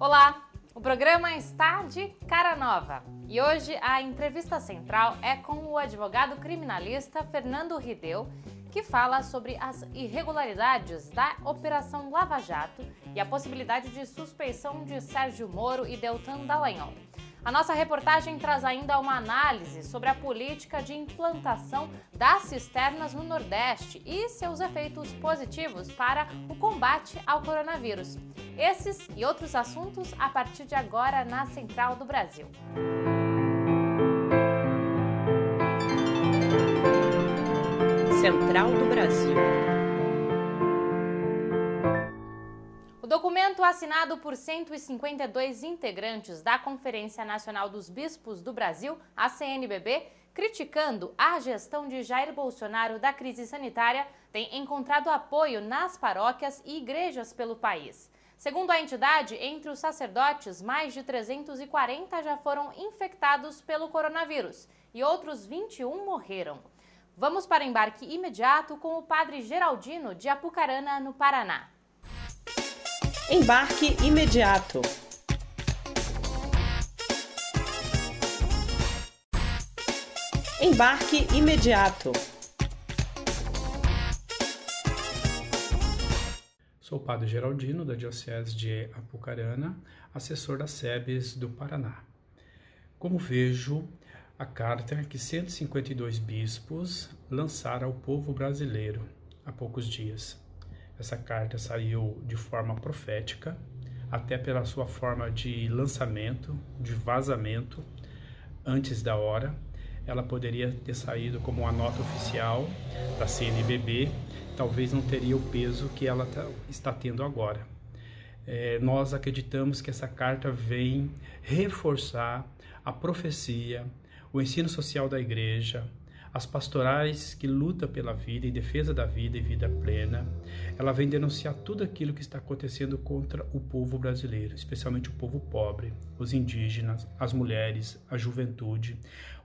Olá, o programa está de cara nova e hoje a entrevista central é com o advogado criminalista Fernando Rideu, que fala sobre as irregularidades da Operação Lava Jato e a possibilidade de suspeição de Sérgio Moro e Deltan Dallagnol. A nossa reportagem traz ainda uma análise sobre a política de implantação das cisternas no Nordeste e seus efeitos positivos para o combate ao coronavírus. Esses e outros assuntos a partir de agora na Central do Brasil. Central do Brasil. Documento assinado por 152 integrantes da Conferência Nacional dos Bispos do Brasil, a CNBB, criticando a gestão de Jair Bolsonaro da crise sanitária, tem encontrado apoio nas paróquias e igrejas pelo país. Segundo a entidade, entre os sacerdotes, mais de 340 já foram infectados pelo coronavírus e outros 21 morreram. Vamos para embarque imediato com o padre Geraldino de Apucarana, no Paraná. Embarque imediato. Embarque imediato. Sou o padre Geraldino, da Diocese de Apucarana, assessor da SEBES do Paraná. Como vejo a carta que 152 bispos lançaram ao povo brasileiro há poucos dias. Essa carta saiu de forma profética, até pela sua forma de lançamento, de vazamento, antes da hora. Ela poderia ter saído como uma nota oficial da CNBB, talvez não teria o peso que ela tá, está tendo agora. É, nós acreditamos que essa carta vem reforçar a profecia, o ensino social da igreja, as pastorais que luta pela vida, em defesa da vida e vida plena. Ela vem denunciar tudo aquilo que está acontecendo contra o povo brasileiro, especialmente o povo pobre, os indígenas, as mulheres, a juventude,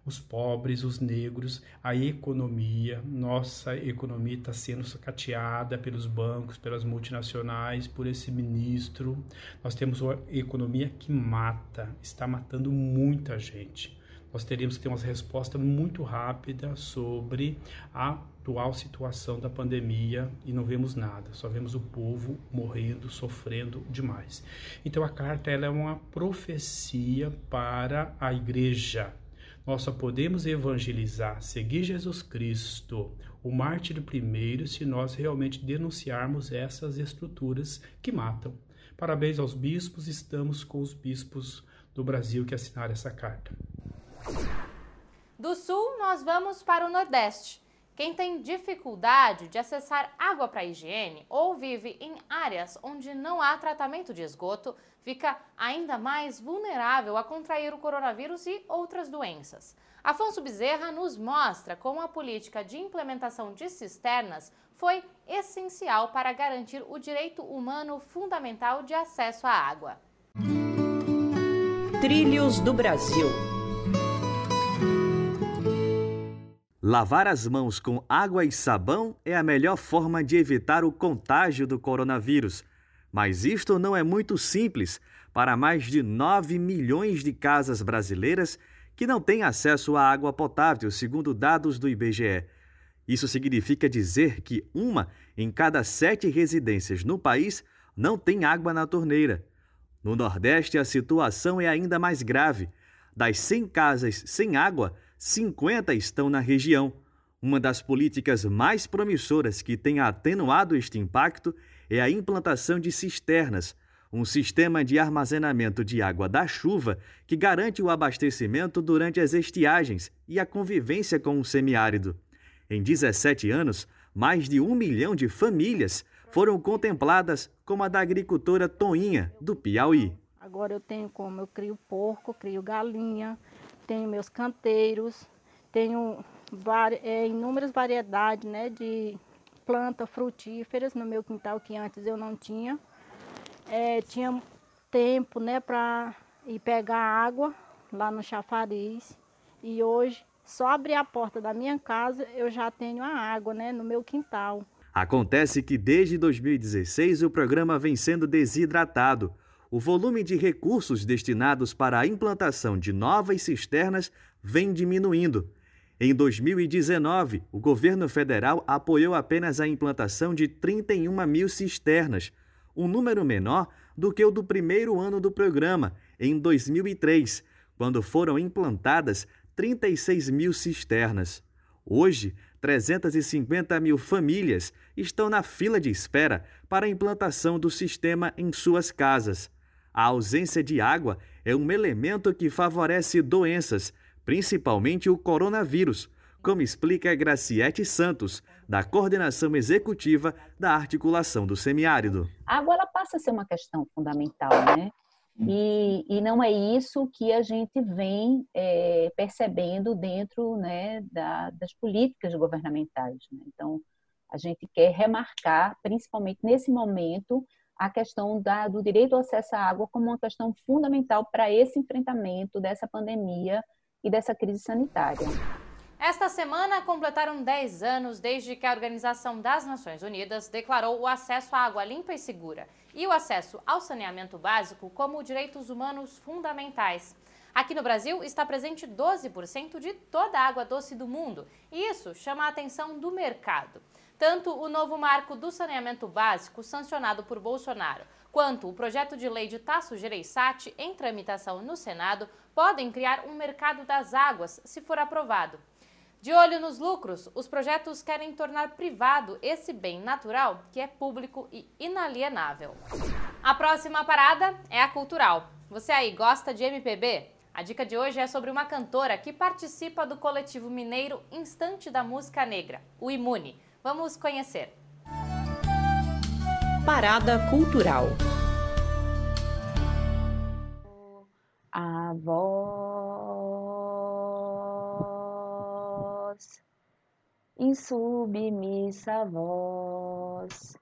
os pobres, os negros, a economia. Nossa economia está sendo sacateada pelos bancos, pelas multinacionais, por esse ministro. Nós temos uma economia que mata, está matando muita gente nós teríamos que ter uma resposta muito rápida sobre a atual situação da pandemia e não vemos nada, só vemos o povo morrendo, sofrendo demais. Então a carta ela é uma profecia para a igreja. Nós só podemos evangelizar, seguir Jesus Cristo, o mártir primeiro, se nós realmente denunciarmos essas estruturas que matam. Parabéns aos bispos, estamos com os bispos do Brasil que assinaram essa carta. Do sul, nós vamos para o Nordeste. Quem tem dificuldade de acessar água para higiene ou vive em áreas onde não há tratamento de esgoto, fica ainda mais vulnerável a contrair o coronavírus e outras doenças. Afonso Bezerra nos mostra como a política de implementação de cisternas foi essencial para garantir o direito humano fundamental de acesso à água. Trilhos do Brasil Lavar as mãos com água e sabão é a melhor forma de evitar o contágio do coronavírus. Mas isto não é muito simples para mais de 9 milhões de casas brasileiras que não têm acesso à água potável, segundo dados do IBGE. Isso significa dizer que uma em cada sete residências no país não tem água na torneira. No Nordeste, a situação é ainda mais grave. Das 100 casas sem água, 50 estão na região. Uma das políticas mais promissoras que tem atenuado este impacto é a implantação de cisternas, um sistema de armazenamento de água da chuva que garante o abastecimento durante as estiagens e a convivência com o semiárido. Em 17 anos, mais de um milhão de famílias foram contempladas, como a da agricultora Toinha, do Piauí. Agora eu tenho como eu crio porco, crio galinha, tenho meus canteiros, tenho é, inúmeras variedades né, de plantas frutíferas no meu quintal que antes eu não tinha. É, tinha tempo né, para ir pegar água lá no chafariz e hoje só abrir a porta da minha casa eu já tenho a água né, no meu quintal. Acontece que desde 2016 o programa vem sendo desidratado o volume de recursos destinados para a implantação de novas cisternas vem diminuindo. Em 2019, o governo federal apoiou apenas a implantação de 31 mil cisternas, um número menor do que o do primeiro ano do programa, em 2003, quando foram implantadas 36 mil cisternas. Hoje, 350 mil famílias estão na fila de espera para a implantação do sistema em suas casas. A ausência de água é um elemento que favorece doenças, principalmente o coronavírus, como explica Graciete Santos, da coordenação executiva da articulação do semiárido. A água ela passa a ser uma questão fundamental, né? E, e não é isso que a gente vem é, percebendo dentro né, da, das políticas governamentais. Né? Então, a gente quer remarcar, principalmente nesse momento, a questão da, do direito ao acesso à água como uma questão fundamental para esse enfrentamento dessa pandemia e dessa crise sanitária. Esta semana completaram 10 anos desde que a Organização das Nações Unidas declarou o acesso à água limpa e segura e o acesso ao saneamento básico como direitos humanos fundamentais. Aqui no Brasil está presente 12% de toda a água doce do mundo e isso chama a atenção do mercado. Tanto o novo marco do saneamento básico, sancionado por Bolsonaro, quanto o projeto de lei de Tasso Gereissati, em tramitação no Senado, podem criar um mercado das águas, se for aprovado. De olho nos lucros, os projetos querem tornar privado esse bem natural que é público e inalienável. A próxima parada é a cultural. Você aí gosta de MPB? A dica de hoje é sobre uma cantora que participa do coletivo mineiro Instante da Música Negra, o Imune. Vamos conhecer. Parada Cultural. A voz, insubmissa voz,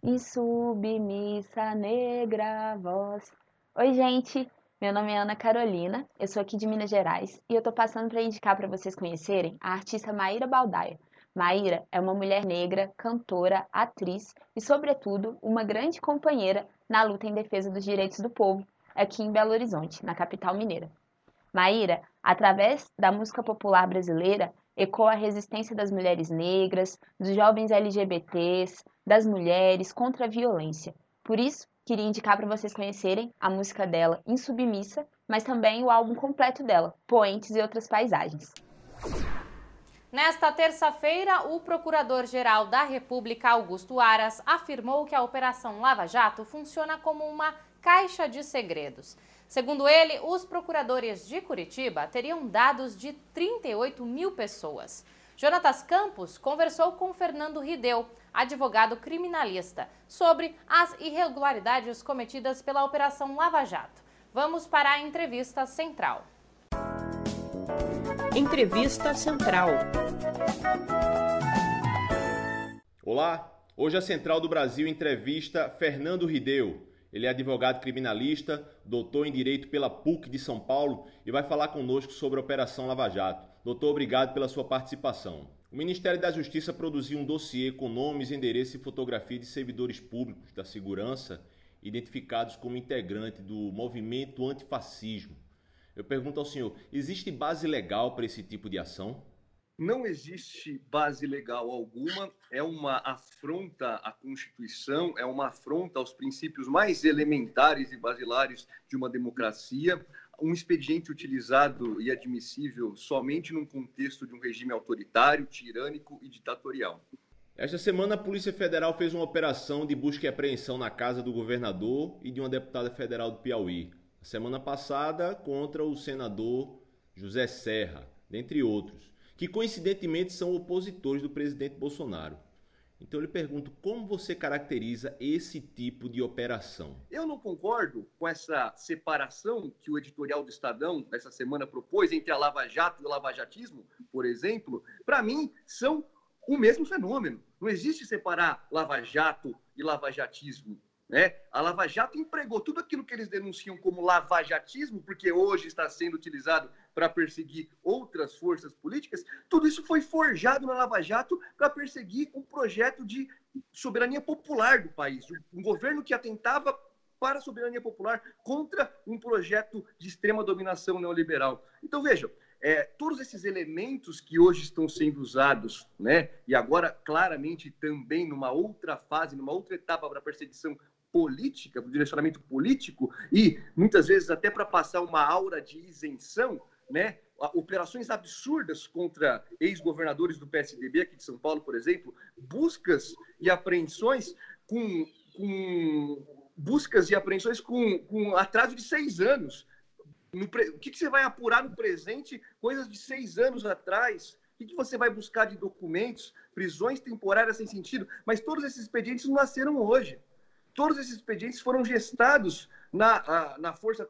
insubmissa negra voz. Oi, gente! Meu nome é Ana Carolina, eu sou aqui de Minas Gerais e eu tô passando para indicar para vocês conhecerem a artista Maíra Baldaia. Maíra é uma mulher negra, cantora, atriz e, sobretudo, uma grande companheira na luta em defesa dos direitos do povo aqui em Belo Horizonte, na capital mineira. Maíra, através da música popular brasileira, ecoa a resistência das mulheres negras, dos jovens LGBTs, das mulheres contra a violência. Por isso, queria indicar para vocês conhecerem a música dela Insubmissa, mas também o álbum completo dela, Poentes e Outras Paisagens. Nesta terça-feira, o Procurador-Geral da República, Augusto Aras, afirmou que a Operação Lava Jato funciona como uma caixa de segredos. Segundo ele, os procuradores de Curitiba teriam dados de 38 mil pessoas. Jonatas Campos conversou com Fernando Rideu, advogado criminalista, sobre as irregularidades cometidas pela Operação Lava Jato. Vamos para a entrevista central. Entrevista Central. Olá, hoje a Central do Brasil entrevista Fernando Rideu. Ele é advogado criminalista, doutor em Direito pela PUC de São Paulo e vai falar conosco sobre a Operação Lava Jato. Doutor, obrigado pela sua participação. O Ministério da Justiça produziu um dossiê com nomes, endereço e fotografia de servidores públicos da segurança identificados como integrante do movimento antifascismo. Eu pergunto ao senhor: existe base legal para esse tipo de ação? Não existe base legal alguma, é uma afronta à Constituição, é uma afronta aos princípios mais elementares e basilares de uma democracia, um expediente utilizado e admissível somente num contexto de um regime autoritário, tirânico e ditatorial. Esta semana, a Polícia Federal fez uma operação de busca e apreensão na casa do governador e de uma deputada federal do Piauí semana passada contra o senador José Serra, dentre outros, que coincidentemente são opositores do presidente Bolsonaro. Então eu lhe pergunto, como você caracteriza esse tipo de operação? Eu não concordo com essa separação que o editorial do Estadão essa semana propôs entre a Lava Jato e o lavajatismo, por exemplo. Para mim, são o mesmo fenômeno. Não existe separar Lava Jato e lavajatismo. Né? A Lava Jato empregou tudo aquilo que eles denunciam como lavajatismo, porque hoje está sendo utilizado para perseguir outras forças políticas. Tudo isso foi forjado na Lava Jato para perseguir um projeto de soberania popular do país, um governo que atentava para a soberania popular, contra um projeto de extrema dominação neoliberal. Então, vejam, é, todos esses elementos que hoje estão sendo usados, né, e agora claramente também numa outra fase, numa outra etapa para perseguição política, para o direcionamento político, e muitas vezes até para passar uma aura de isenção, né, operações absurdas contra ex-governadores do PSDB aqui de São Paulo, por exemplo, buscas e apreensões com, com buscas e apreensões com, com atraso de seis anos no, o que, que, você vai apurar no presente, coisas de seis anos atrás? O que, que você vai buscar de documentos, prisões temporárias sem sentido? Mas todos esses expedientes não nasceram hoje. Todos esses expedientes foram gestados na, na força,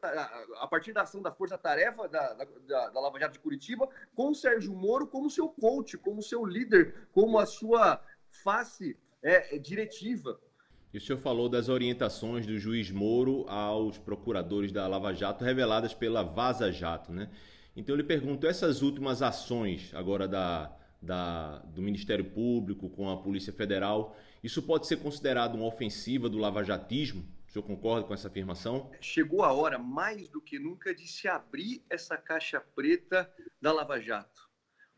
a, partir da ação da Força Tarefa da, da, da Lava Jato de Curitiba, com o Sérgio Moro como seu coach, como seu líder, como a sua face é, diretiva. E o senhor falou das orientações do juiz Moro aos procuradores da Lava Jato reveladas pela Vaza Jato, né? Então eu lhe pergunto, essas últimas ações agora da, da, do Ministério Público com a Polícia Federal, isso pode ser considerado uma ofensiva do lavajatismo? O senhor concorda com essa afirmação? Chegou a hora, mais do que nunca, de se abrir essa caixa preta da Lava Jato.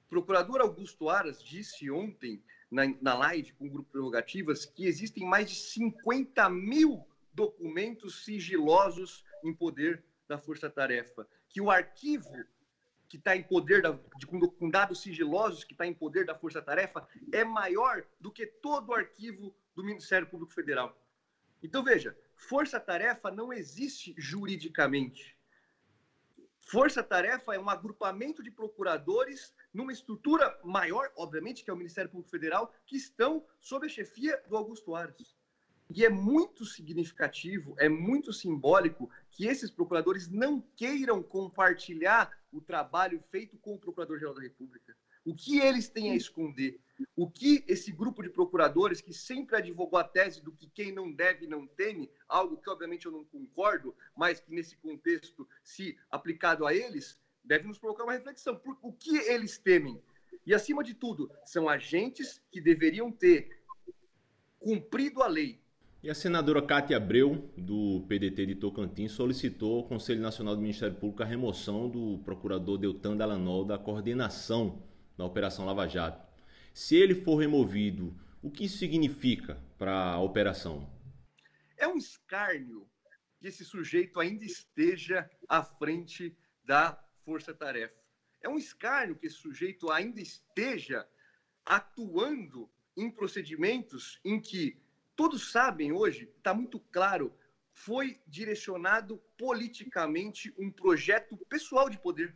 O procurador Augusto Aras disse ontem na, na live com o Grupo Prerrogativas que existem mais de 50 mil documentos sigilosos em poder da Força Tarefa. Que o arquivo que está em poder, da, de, com dados sigilosos que está em poder da Força Tarefa é maior do que todo o arquivo do Ministério Público Federal. Então, veja, Força Tarefa não existe juridicamente. Força-tarefa é um agrupamento de procuradores numa estrutura maior, obviamente, que é o Ministério Público Federal, que estão sob a chefia do Augusto Aras. E é muito significativo, é muito simbólico que esses procuradores não queiram compartilhar o trabalho feito com o Procurador-Geral da República. O que eles têm a esconder? O que esse grupo de procuradores, que sempre advogou a tese do que quem não deve não teme, algo que obviamente eu não concordo, mas que nesse contexto, se aplicado a eles, deve nos provocar uma reflexão. Por, o que eles temem? E, acima de tudo, são agentes que deveriam ter cumprido a lei. E a senadora Cátia Abreu, do PDT de Tocantins, solicitou ao Conselho Nacional do Ministério Público a remoção do procurador Deltan Dallagnol da coordenação da Operação Lava Jato. Se ele for removido, o que isso significa para a operação? É um escárnio que esse sujeito ainda esteja à frente da força-tarefa. É um escárnio que esse sujeito ainda esteja atuando em procedimentos em que todos sabem hoje, está muito claro, foi direcionado politicamente um projeto pessoal de poder.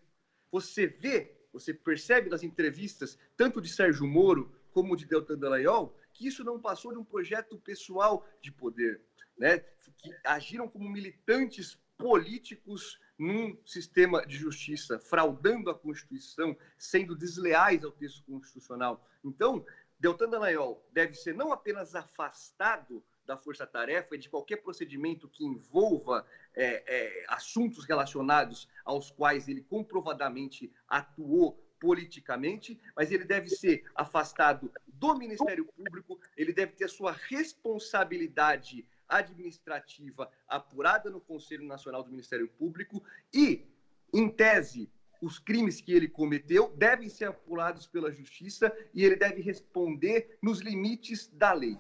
Você vê você percebe nas entrevistas, tanto de Sérgio Moro como de Deltan Dallagnol, que isso não passou de um projeto pessoal de poder, né? que agiram como militantes políticos num sistema de justiça, fraudando a Constituição, sendo desleais ao texto constitucional. Então, Deltan Dallagnol deve ser não apenas afastado da força-tarefa e de qualquer procedimento que envolva é, é, assuntos relacionados aos quais ele comprovadamente atuou politicamente, mas ele deve ser afastado do Ministério Público, ele deve ter sua responsabilidade administrativa apurada no Conselho Nacional do Ministério Público e, em tese, os crimes que ele cometeu devem ser apurados pela justiça e ele deve responder nos limites da lei.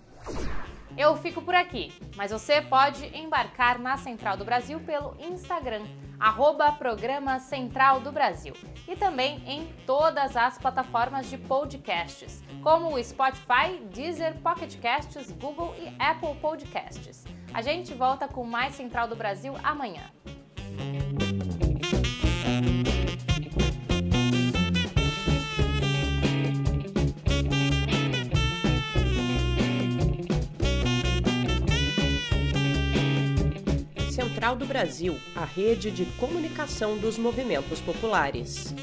Eu fico por aqui, mas você pode embarcar na Central do Brasil pelo Instagram, arroba Programa Central do Brasil, e também em todas as plataformas de podcasts, como o Spotify, Deezer, Pocket Casts, Google e Apple Podcasts. A gente volta com mais Central do Brasil amanhã. Central do Brasil, a rede de comunicação dos movimentos populares.